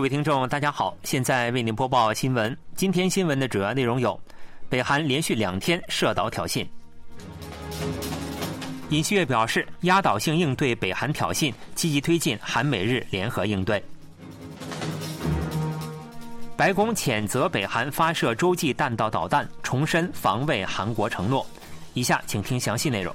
各位听众，大家好，现在为您播报新闻。今天新闻的主要内容有：北韩连续两天射导挑衅；尹锡悦表示压倒性应对北韩挑衅，积极推进韩美日联合应对；白宫谴责北韩发射洲际弹道导弹，重申防卫韩国承诺。以下请听详细内容。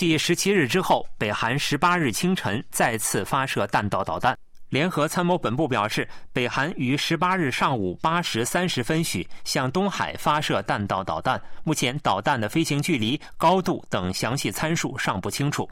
继十七日之后，北韩十八日清晨再次发射弹道导弹。联合参谋本部表示，北韩于十八日上午八时三十分许向东海发射弹道导弹，目前导弹的飞行距离、高度等详细参数尚不清楚。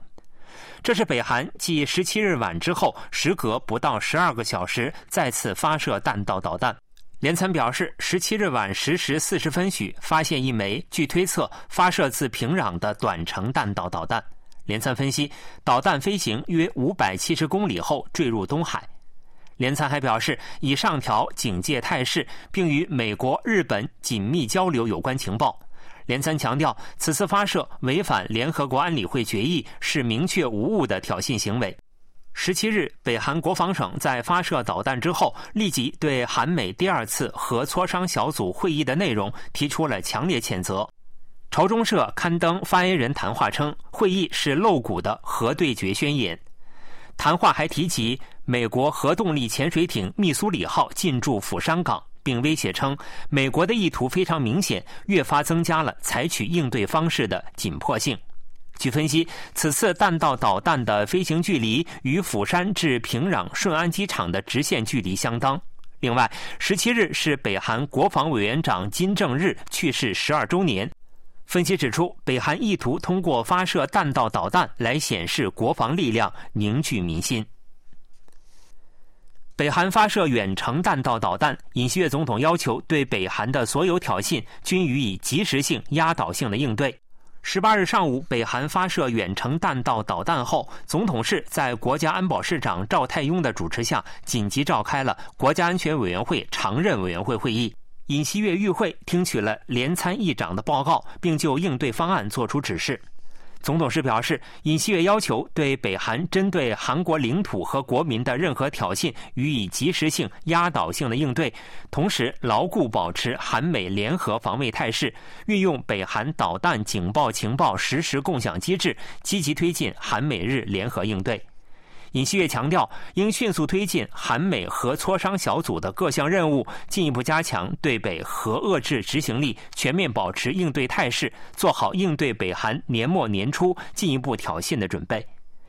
这是北韩继十七日晚之后，时隔不到十二个小时再次发射弹道导弹。联参表示，十七日晚十时四十分许发现一枚据推测发射自平壤的短程弹道导弹。联参分析，导弹飞行约五百七十公里后坠入东海。联参还表示，已上调警戒态势，并与美国、日本紧密交流有关情报。联参强调，此次发射违反联合国安理会决议，是明确无误的挑衅行为。十七日，北韩国防省在发射导弹之后，立即对韩美第二次核磋商小组会议的内容提出了强烈谴责。朝中社刊登发言人谈话称，会议是露骨的核对决宣言。谈话还提及美国核动力潜水艇密苏里号进驻釜山港，并威胁称，美国的意图非常明显，越发增加了采取应对方式的紧迫性。据分析，此次弹道导弹的飞行距离与釜山至平壤顺安机场的直线距离相当。另外，十七日是北韩国防委员长金正日去世十二周年。分析指出，北韩意图通过发射弹道导弹来显示国防力量，凝聚民心。北韩发射远程弹道导弹，尹锡悦总统要求对北韩的所有挑衅均予以及时性、压倒性的应对。十八日上午，北韩发射远程弹道导弹后，总统室在国家安保市长赵泰庸的主持下，紧急召开了国家安全委员会常任委员会会议。尹锡悦与会，听取了联参议长的报告，并就应对方案作出指示。总统是表示，尹锡悦要求对北韩针对韩国领土和国民的任何挑衅予以及时性、压倒性的应对，同时牢固保持韩美联合防卫态势，运用北韩导弹警报情报实时共享机制，积极推进韩美日联合应对。尹锡悦强调，应迅速推进韩美核磋商小组的各项任务，进一步加强对北核遏制执行力，全面保持应对态势，做好应对北韩年末年初进一步挑衅的准备。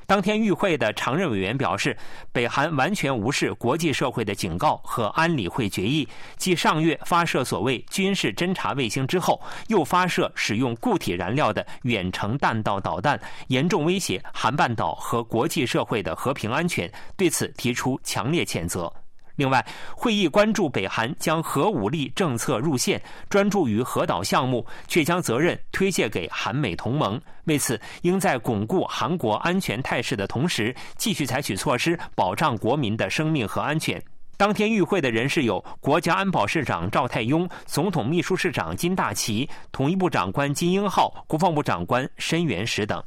当天与会的常任委员表示，北韩完全无视国际社会的警告和安理会决议，继上月发射所谓军事侦察卫星之后，又发射使用固体燃料的远程弹道导弹，严重威胁韩半岛和国际社会的和平安全，对此提出强烈谴责。另外，会议关注北韩将核武力政策入宪，专注于核岛项目，却将责任推卸给韩美同盟。为此，应在巩固韩国安全态势的同时，继续采取措施保障国民的生命和安全。当天与会的人士有国家安保市长赵泰庸、总统秘书市长金大奇、统一部长官金英浩、国防部长官申元石等。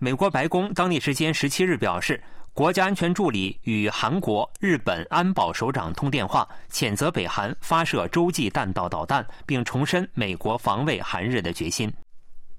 美国白宫当地时间十七日表示。国家安全助理与韩国、日本安保首长通电话，谴责北韩发射洲际弹道导弹，并重申美国防卫韩日的决心。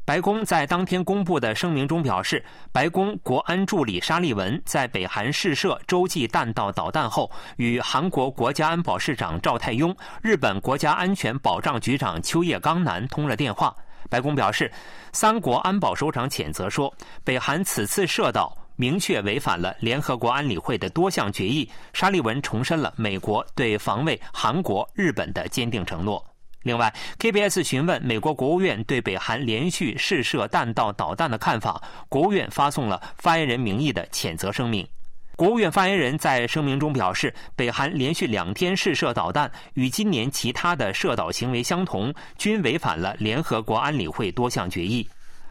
白宫在当天公布的声明中表示，白宫国安助理沙利文在北韩试射洲际弹道导弹后，与韩国国家安保市长赵泰庸、日本国家安全保障局长秋叶刚男通了电话。白宫表示，三国安保首长谴责说，北韩此次射导。明确违反了联合国安理会的多项决议。沙利文重申了美国对防卫韩国、日本的坚定承诺。另外，KBS 询问美国国务院对北韩连续试射弹道导弹的看法，国务院发送了发言人名义的谴责声明。国务院发言人在声明中表示，北韩连续两天试射导弹，与今年其他的射导行为相同，均违反了联合国安理会多项决议。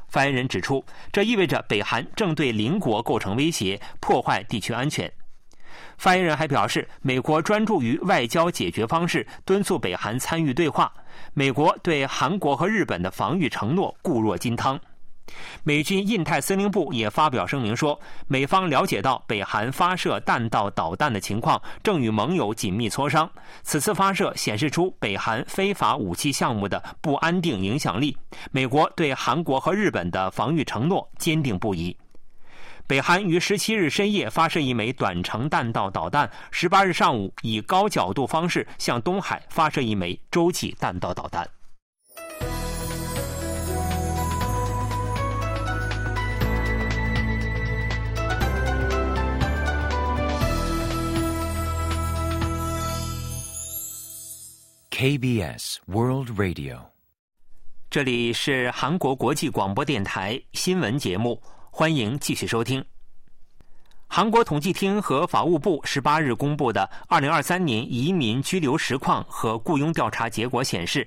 发言人指出，这意味着北韩正对邻国构成威胁，破坏地区安全。发言人还表示，美国专注于外交解决方式，敦促北韩参与对话。美国对韩国和日本的防御承诺固若金汤。美军印太司令部也发表声明说，美方了解到北韩发射弹道导弹的情况，正与盟友紧密磋商。此次发射显示出北韩非法武器项目的不安定影响力。美国对韩国和日本的防御承诺坚定不移。北韩于十七日深夜发射一枚短程弹道导弹，十八日上午以高角度方式向东海发射一枚洲际弹道导弹。KBS World Radio，这里是韩国国际广播电台新闻节目，欢迎继续收听。韩国统计厅和法务部十八日公布的二零二三年移民居留实况和雇佣调查结果显示，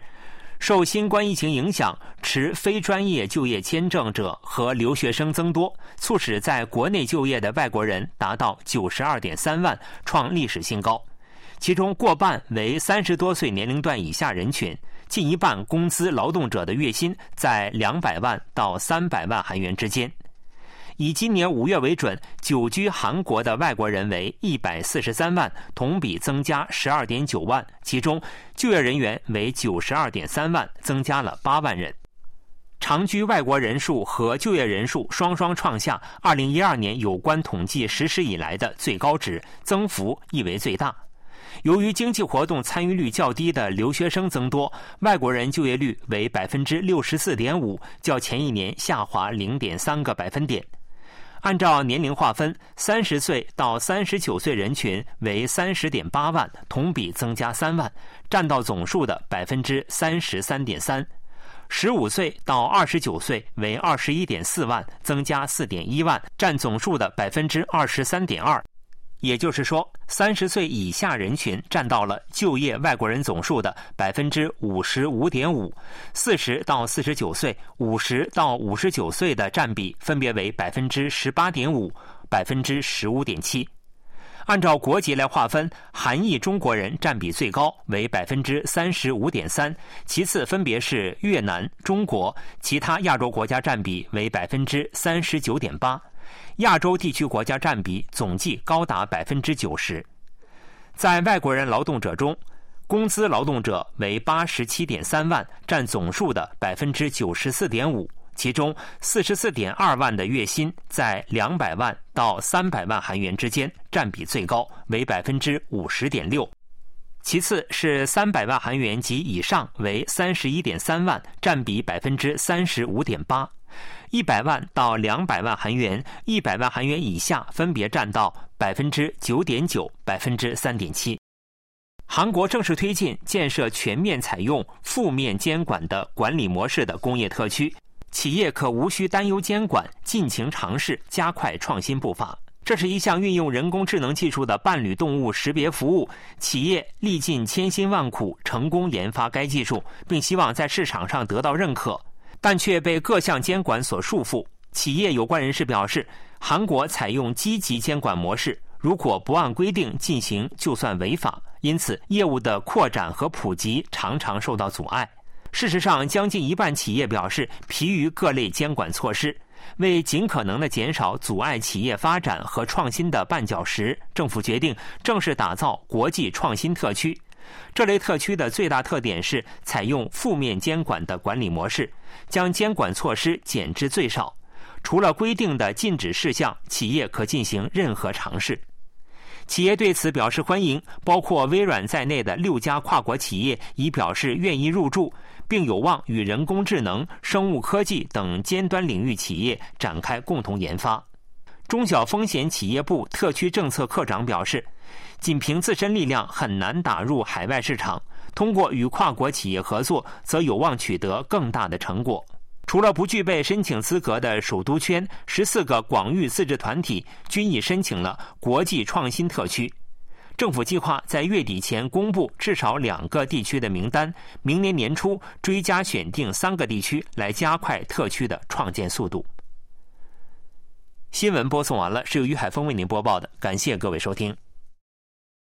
受新冠疫情影响，持非专业就业签证者和留学生增多，促使在国内就业的外国人达到九十二点三万，创历史新高。其中过半为三十多岁年龄段以下人群，近一半工资劳动者的月薪在两百万到三百万韩元之间。以今年五月为准，久居韩国的外国人为一百四十三万，同比增加十二点九万。其中就业人员为九十二点三万，增加了八万人。长居外国人数和就业人数双双创下二零一二年有关统计实施以来的最高值，增幅亦为最大。由于经济活动参与率较低的留学生增多，外国人就业率为百分之六十四点五，较前一年下滑零点三个百分点。按照年龄划分，三十岁到三十九岁人群为三十点八万，同比增加三万，占到总数的百分之三十三点三；十五岁到二十九岁为二十一点四万，增加四点一万，占总数的百分之二十三点二。也就是说，三十岁以下人群占到了就业外国人总数的百分之五十五点五，四十到四十九岁、五十到五十九岁的占比分别为百分之十八点五、百分之十五点七。按照国籍来划分，韩裔中国人占比最高，为百分之三十五点三，其次分别是越南、中国，其他亚洲国家占比为百分之三十九点八。亚洲地区国家占比总计高达百分之九十，在外国人劳动者中，工资劳动者为八十七点三万，占总数的百分之九十四点五。其中四十四点二万的月薪在两百万到三百万韩元之间，占比最高，为百分之五十点六。其次是三百万韩元及以上，为三十一点三万，占比百分之三十五点八。一百万到两百万韩元，一百万韩元以下分别占到百分之九点九、百分之三点七。韩国正式推进建设全面采用负面监管的管理模式的工业特区，企业可无需担忧监管，尽情尝试，加快创新步伐。这是一项运用人工智能技术的伴侣动物识别服务，企业历尽千辛万苦，成功研发该技术，并希望在市场上得到认可。但却被各项监管所束缚。企业有关人士表示，韩国采用积极监管模式，如果不按规定进行，就算违法。因此，业务的扩展和普及常常受到阻碍。事实上，将近一半企业表示疲于各类监管措施。为尽可能的减少阻碍企业发展和创新的绊脚石，政府决定正式打造国际创新特区。这类特区的最大特点是采用负面监管的管理模式，将监管措施减至最少。除了规定的禁止事项，企业可进行任何尝试。企业对此表示欢迎，包括微软在内的六家跨国企业已表示愿意入驻，并有望与人工智能、生物科技等尖端领域企业展开共同研发。中小风险企业部特区政策科长表示。仅凭自身力量很难打入海外市场，通过与跨国企业合作，则有望取得更大的成果。除了不具备申请资格的首都圈，十四个广域自治团体均已申请了国际创新特区。政府计划在月底前公布至少两个地区的名单，明年年初追加选定三个地区，来加快特区的创建速度。新闻播送完了，是由于海峰为您播报的，感谢各位收听。